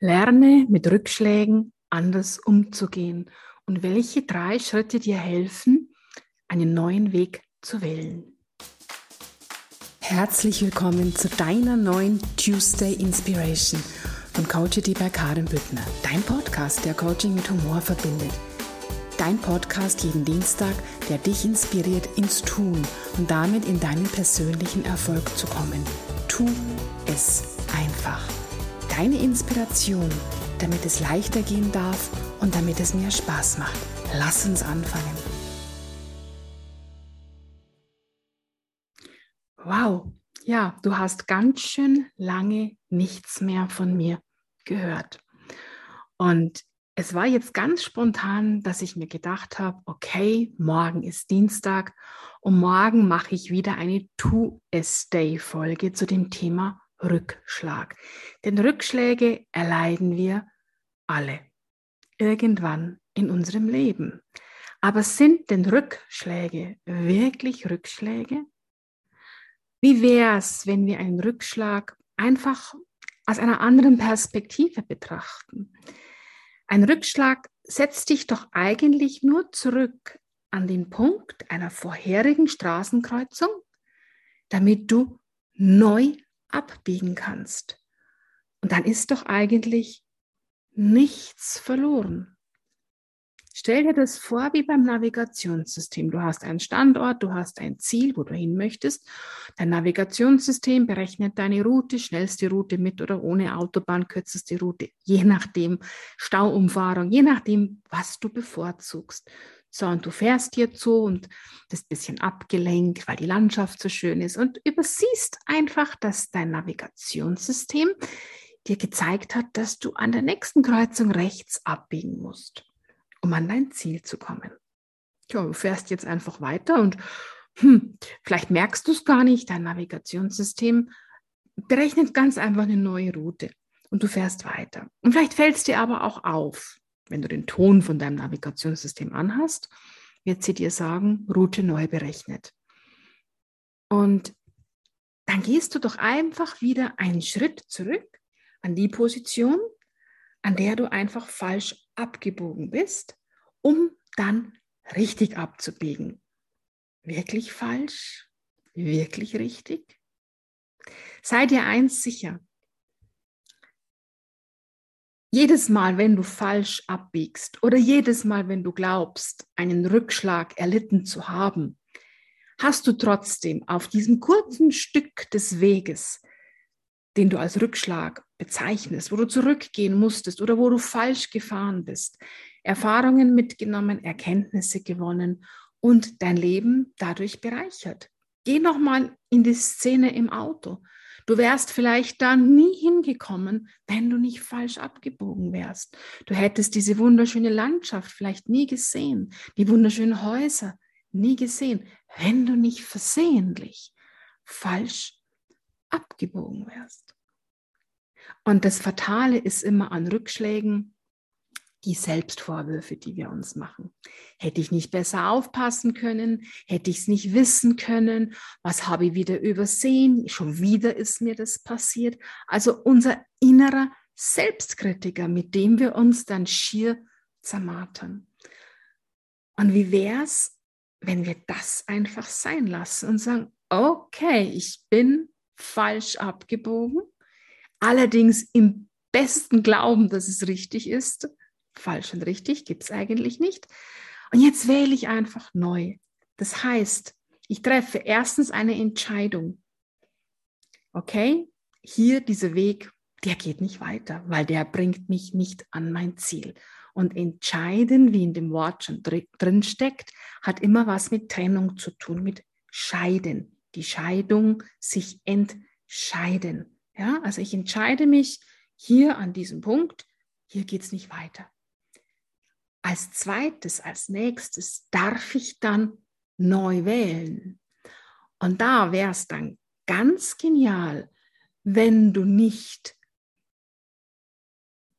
Lerne mit Rückschlägen anders umzugehen und welche drei Schritte dir helfen, einen neuen Weg zu wählen. Herzlich willkommen zu deiner neuen Tuesday Inspiration von Coachity bei Karin Büttner, dein Podcast, der Coaching mit Humor verbindet. Dein Podcast jeden Dienstag, der dich inspiriert ins Tun und damit in deinen persönlichen Erfolg zu kommen. Tu es einfach deine Inspiration, damit es leichter gehen darf und damit es mir Spaß macht. Lass uns anfangen. Wow, ja, du hast ganz schön lange nichts mehr von mir gehört. Und es war jetzt ganz spontan, dass ich mir gedacht habe, okay, morgen ist Dienstag und morgen mache ich wieder eine To-S-Day-Folge zu dem Thema Rückschlag. Denn Rückschläge erleiden wir alle irgendwann in unserem Leben. Aber sind denn Rückschläge wirklich Rückschläge? Wie wäre es, wenn wir einen Rückschlag einfach aus einer anderen Perspektive betrachten? Ein Rückschlag setzt dich doch eigentlich nur zurück an den Punkt einer vorherigen Straßenkreuzung, damit du neu abbiegen kannst. Und dann ist doch eigentlich nichts verloren. Stell dir das vor wie beim Navigationssystem. Du hast einen Standort, du hast ein Ziel, wo du hin möchtest. Dein Navigationssystem berechnet deine Route, schnellste Route mit oder ohne Autobahn, kürzeste Route, je nachdem Stauumfahrung, je nachdem, was du bevorzugst. So, und du fährst hier zu und bist ein bisschen abgelenkt, weil die Landschaft so schön ist und übersiehst einfach, dass dein Navigationssystem dir gezeigt hat, dass du an der nächsten Kreuzung rechts abbiegen musst, um an dein Ziel zu kommen. Ja, du fährst jetzt einfach weiter und hm, vielleicht merkst du es gar nicht, dein Navigationssystem berechnet ganz einfach eine neue Route und du fährst weiter. Und vielleicht fällt es dir aber auch auf, wenn du den Ton von deinem Navigationssystem anhast, wird sie dir sagen, Route neu berechnet. Und dann gehst du doch einfach wieder einen Schritt zurück an die Position, an der du einfach falsch abgebogen bist, um dann richtig abzubiegen. Wirklich falsch? Wirklich richtig? Sei dir eins sicher, jedes Mal, wenn du falsch abbiegst oder jedes Mal, wenn du glaubst, einen Rückschlag erlitten zu haben, hast du trotzdem auf diesem kurzen Stück des Weges, den du als Rückschlag bezeichnest, wo du zurückgehen musstest oder wo du falsch gefahren bist, Erfahrungen mitgenommen, Erkenntnisse gewonnen und dein Leben dadurch bereichert. Geh nochmal in die Szene im Auto. Du wärst vielleicht da nie hingekommen, wenn du nicht falsch abgebogen wärst. Du hättest diese wunderschöne Landschaft vielleicht nie gesehen, die wunderschönen Häuser nie gesehen, wenn du nicht versehentlich falsch abgebogen wärst. Und das Fatale ist immer an Rückschlägen, die Selbstvorwürfe, die wir uns machen. Hätte ich nicht besser aufpassen können? Hätte ich es nicht wissen können? Was habe ich wieder übersehen? Schon wieder ist mir das passiert. Also unser innerer Selbstkritiker, mit dem wir uns dann schier zermartern. Und wie wäre es, wenn wir das einfach sein lassen und sagen, okay, ich bin falsch abgebogen, allerdings im besten Glauben, dass es richtig ist falsch und richtig gibt es eigentlich nicht. Und jetzt wähle ich einfach neu. Das heißt, ich treffe erstens eine Entscheidung. Okay, hier dieser Weg, der geht nicht weiter, weil der bringt mich nicht an mein Ziel. Und entscheiden, wie in dem Wort schon drin steckt, hat immer was mit Trennung zu tun, mit Scheiden. Die Scheidung, sich entscheiden. Ja, also ich entscheide mich hier an diesem Punkt, hier geht es nicht weiter. Als zweites, als nächstes darf ich dann neu wählen. Und da wäre es dann ganz genial, wenn du nicht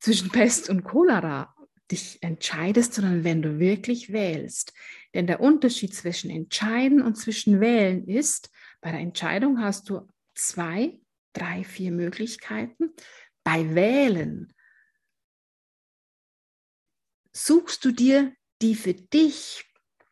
zwischen Pest und Cholera dich entscheidest, sondern wenn du wirklich wählst. Denn der Unterschied zwischen entscheiden und zwischen wählen ist, bei der Entscheidung hast du zwei, drei, vier Möglichkeiten. Bei wählen suchst du dir die für dich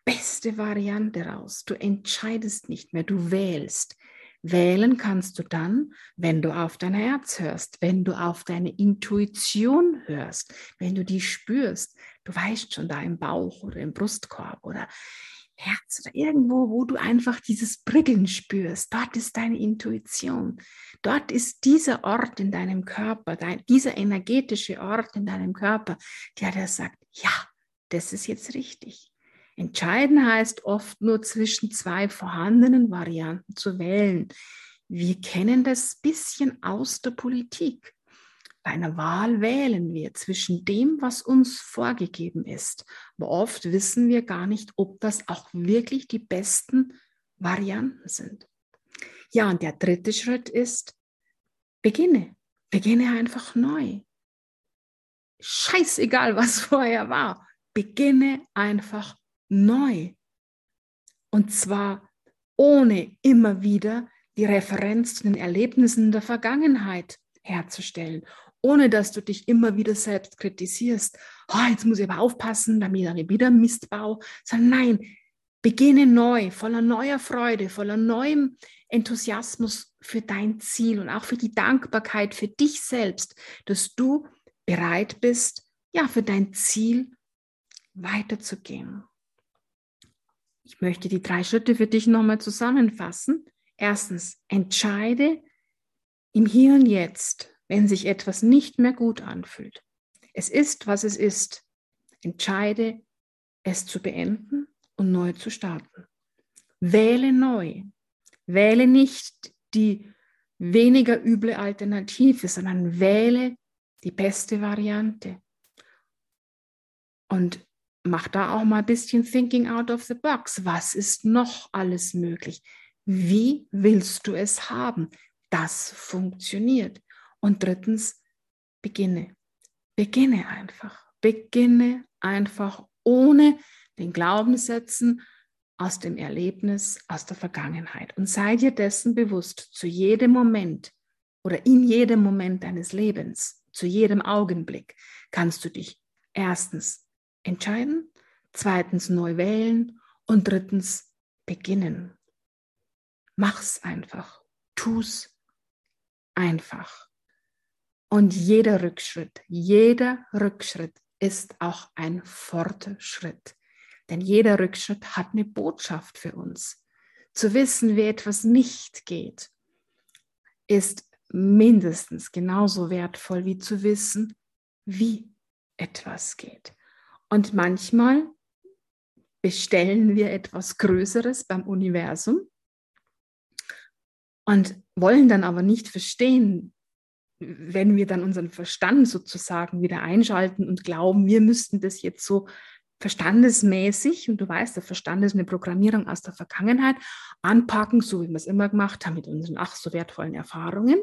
beste Variante raus. Du entscheidest nicht mehr, du wählst. Wählen kannst du dann, wenn du auf dein Herz hörst, wenn du auf deine Intuition hörst, wenn du die spürst. Du weißt schon da im Bauch oder im Brustkorb oder Herz oder irgendwo, wo du einfach dieses Prickeln spürst. Dort ist deine Intuition. Dort ist dieser Ort in deinem Körper, dein, dieser energetische Ort in deinem Körper, der dir sagt, ja, das ist jetzt richtig. Entscheiden heißt oft nur zwischen zwei vorhandenen Varianten zu wählen. Wir kennen das bisschen aus der Politik. Bei einer Wahl wählen wir zwischen dem, was uns vorgegeben ist. Aber oft wissen wir gar nicht, ob das auch wirklich die besten Varianten sind. Ja, und der dritte Schritt ist, beginne. Beginne einfach neu. Scheißegal, was vorher war. Beginne einfach neu. Und zwar ohne immer wieder die Referenz zu den Erlebnissen der Vergangenheit herzustellen, ohne dass du dich immer wieder selbst kritisierst. Oh, jetzt muss ich aber aufpassen, damit ich wieder Mist baue. Sondern nein, beginne neu, voller neuer Freude, voller neuem Enthusiasmus für dein Ziel und auch für die Dankbarkeit für dich selbst, dass du bereit bist, ja, für dein Ziel weiterzugehen. Ich möchte die drei Schritte für dich nochmal zusammenfassen. Erstens, entscheide im Hier und Jetzt, wenn sich etwas nicht mehr gut anfühlt. Es ist, was es ist. Entscheide, es zu beenden und neu zu starten. Wähle neu. Wähle nicht die weniger üble Alternative, sondern wähle die beste Variante. Und mach da auch mal ein bisschen Thinking out of the box. Was ist noch alles möglich? Wie willst du es haben? Das funktioniert. Und drittens, beginne. Beginne einfach. Beginne einfach ohne den Glaubenssätzen aus dem Erlebnis, aus der Vergangenheit. Und sei dir dessen bewusst, zu jedem Moment oder in jedem Moment deines Lebens, zu jedem Augenblick kannst du dich erstens entscheiden, zweitens neu wählen und drittens beginnen. Mach's einfach, tu's einfach. Und jeder Rückschritt, jeder Rückschritt ist auch ein Fortschritt. Denn jeder Rückschritt hat eine Botschaft für uns. Zu wissen, wie etwas nicht geht, ist mindestens genauso wertvoll wie zu wissen, wie etwas geht. Und manchmal bestellen wir etwas Größeres beim Universum und wollen dann aber nicht verstehen, wenn wir dann unseren Verstand sozusagen wieder einschalten und glauben, wir müssten das jetzt so verstandesmäßig, und du weißt, der Verstand ist eine Programmierung aus der Vergangenheit, anpacken, so wie wir es immer gemacht haben mit unseren ach so wertvollen Erfahrungen.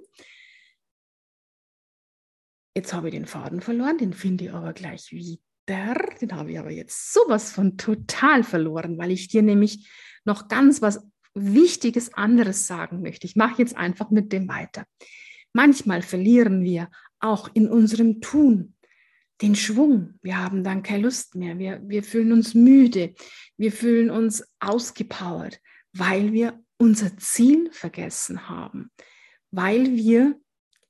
Jetzt habe ich den Faden verloren, den finde ich aber gleich wieder den habe ich aber jetzt sowas von total verloren, weil ich dir nämlich noch ganz was Wichtiges anderes sagen möchte. Ich mache jetzt einfach mit dem weiter. Manchmal verlieren wir auch in unserem Tun den Schwung. Wir haben dann keine Lust mehr. Wir, wir fühlen uns müde. Wir fühlen uns ausgepowert, weil wir unser Ziel vergessen haben, weil wir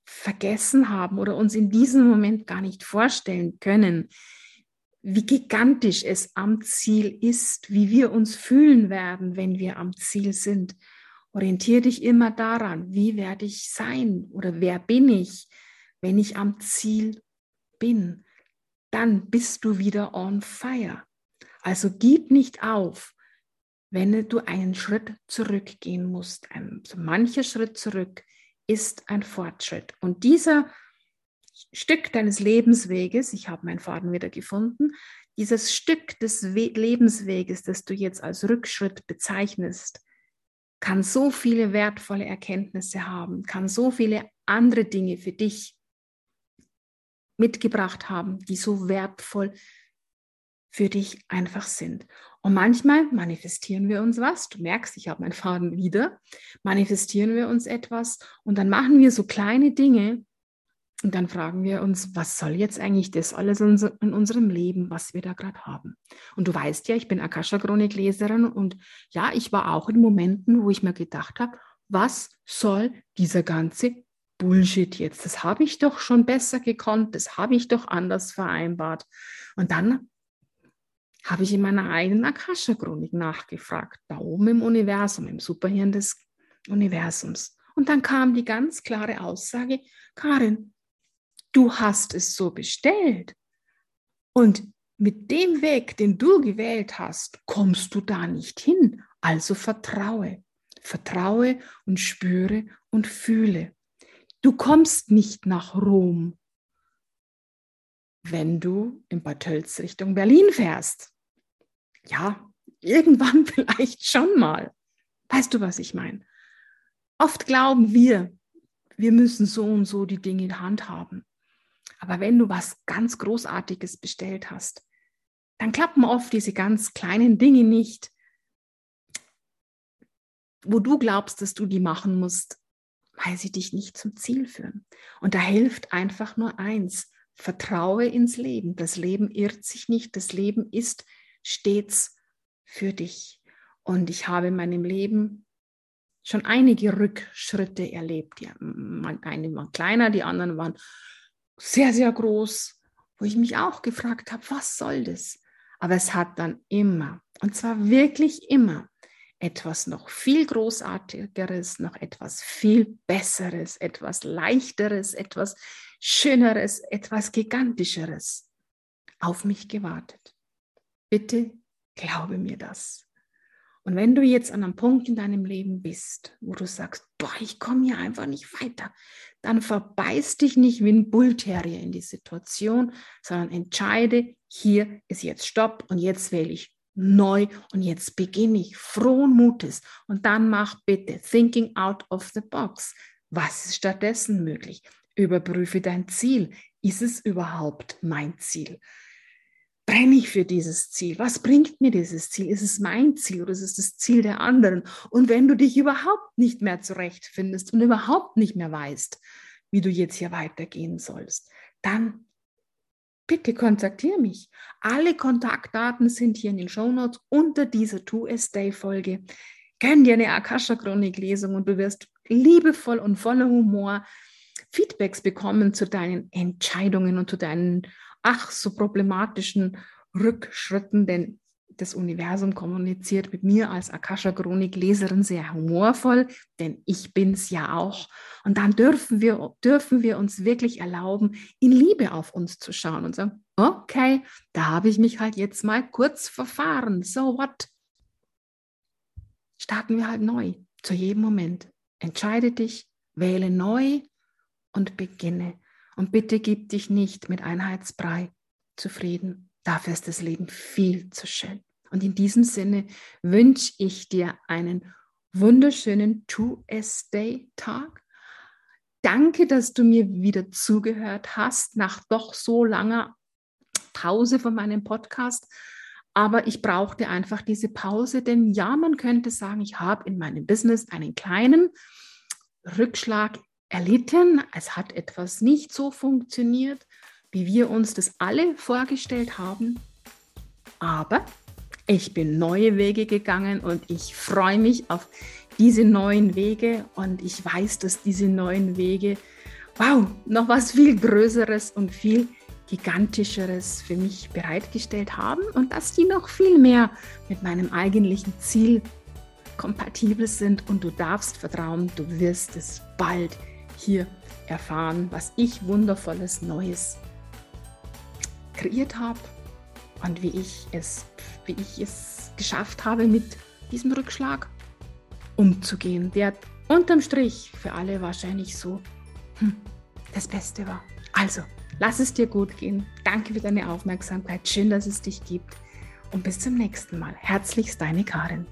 vergessen haben oder uns in diesem Moment gar nicht vorstellen können, wie gigantisch es am Ziel ist, wie wir uns fühlen werden, wenn wir am Ziel sind. Orientiere dich immer daran, wie werde ich sein oder wer bin ich, wenn ich am Ziel bin. Dann bist du wieder on fire. Also gib nicht auf, wenn du einen Schritt zurückgehen musst. Ein, so mancher Schritt zurück ist ein Fortschritt. Und dieser Stück deines Lebensweges, ich habe meinen Faden wieder gefunden, dieses Stück des We Lebensweges, das du jetzt als Rückschritt bezeichnest, kann so viele wertvolle Erkenntnisse haben, kann so viele andere Dinge für dich mitgebracht haben, die so wertvoll für dich einfach sind. Und manchmal manifestieren wir uns was. Du merkst, ich habe meinen Faden wieder. Manifestieren wir uns etwas und dann machen wir so kleine Dinge, Und dann fragen wir uns, was soll jetzt eigentlich das alles in unserem Leben, was wir da gerade haben? Und du weißt ja, ich bin Akasha-Chronik-Leserin und ja, ich war auch in Momenten, wo ich mir gedacht habe, was soll dieser ganze Bullshit jetzt? Das habe ich doch schon besser gekonnt, das habe ich doch anders vereinbart. Und dann habe ich in meiner eigenen Akasha-Chronik nachgefragt, da oben im Universum, im Superhirn des Universums. Und dann kam die ganz klare Aussage, Karin, du hast es so bestellt. Und mit dem Weg, den du gewählt hast, kommst du da nicht hin. Also vertraue. Vertraue und spüre und fühle. Du kommst nicht nach Rom, wenn du in Bad Tölz Richtung Berlin fährst. Ja, irgendwann vielleicht schon mal. Weißt du, was ich meine? Oft glauben wir, wir müssen so und so die Dinge in Hand haben. Aber wenn du was ganz Großartiges bestellt hast, dann klappen oft diese ganz kleinen Dinge nicht, wo du glaubst, dass du die machen musst, weil sie dich nicht zum Ziel führen. Und da hilft einfach nur eins, vertraue ins Leben. Das Leben irrt sich nicht, das Leben ist stets für dich. Und ich habe in meinem Leben schon einige Rückschritte erlebt. Ja, eine waren kleiner, die anderen waren sehr, sehr groß, wo ich mich auch gefragt habe, was soll das? Aber es hat dann immer, und zwar wirklich immer, etwas noch viel Großartigeres, noch etwas viel Besseres, etwas Leichteres, etwas Schöneres, etwas Gigantischeres auf mich gewartet. Bitte glaube mir das. Und wenn du jetzt an einem Punkt in deinem Leben bist, wo du sagst, boah, ich komme hier einfach nicht weiter, dann verbeiß dich nicht wie ein Bullterrier in die Situation, sondern entscheide, hier ist jetzt Stopp und jetzt wähle ich neu und jetzt beginne ich frohen Mutes und dann mach bitte Thinking out of the box. Was ist stattdessen möglich? Überprüfe dein Ziel. Ist es überhaupt mein Ziel? brenne ich für dieses Ziel? Was bringt mir dieses Ziel? Ist es mein Ziel oder ist es das Ziel der anderen? Und wenn du dich überhaupt nicht mehr zurechtfindest und überhaupt nicht mehr weißt, wie du jetzt hier weitergehen sollst, dann bitte kontaktiere mich. Alle Kontaktdaten sind hier in den Shownotes unter dieser 2S-Day-Folge. Gönn dir eine Akasha-Chronik-Lesung und du wirst liebevoll und voller Humor Feedbacks bekommen zu deinen Entscheidungen und zu deinen ach so problematischen Rückschritten, denn das Universum kommuniziert mit mir als Akasha-Chronik-Leserin sehr humorvoll, denn ich bin es ja auch. Und dann dürfen wir, dürfen wir uns wirklich erlauben, in Liebe auf uns zu schauen und sagen, okay, da habe ich mich halt jetzt mal kurz verfahren. So what? Starten wir halt neu, zu jedem Moment. Entscheide dich, wähle neu und beginne. Und bitte gib dich nicht mit Einheitsbrei zufrieden. Dafür ist das Leben viel zu schön. Und in diesem Sinne wünsche ich dir einen wunderschönen 2S-Day-Tag. Danke, dass du mir wieder zugehört hast nach doch so langer Pause von meinem Podcast. Aber ich brauchte einfach diese Pause, denn ja, man könnte sagen, ich habe in meinem Business einen kleinen Rückschlag erlitten. Es hat etwas nicht so funktioniert, wie wir uns das alle vorgestellt haben. Aber ich bin neue Wege gegangen und ich freue mich auf diese neuen Wege und ich weiß, dass diese neuen Wege, wow, noch was viel Größeres und viel Gigantischeres für mich bereitgestellt haben und dass die noch viel mehr mit meinem eigentlichen Ziel kompatibel sind und du darfst vertrauen, du wirst es bald hier erfahren, was ich wundervolles Neues kreiert habe und wie ich es, wie ich es geschafft habe, mit diesem Rückschlag umzugehen, der unterm Strich für alle wahrscheinlich so hm, das Beste war. Also, lass es dir gut gehen. Danke für deine Aufmerksamkeit. Schön, dass es dich gibt. Und bis zum nächsten Mal. Herzlichst deine Karin.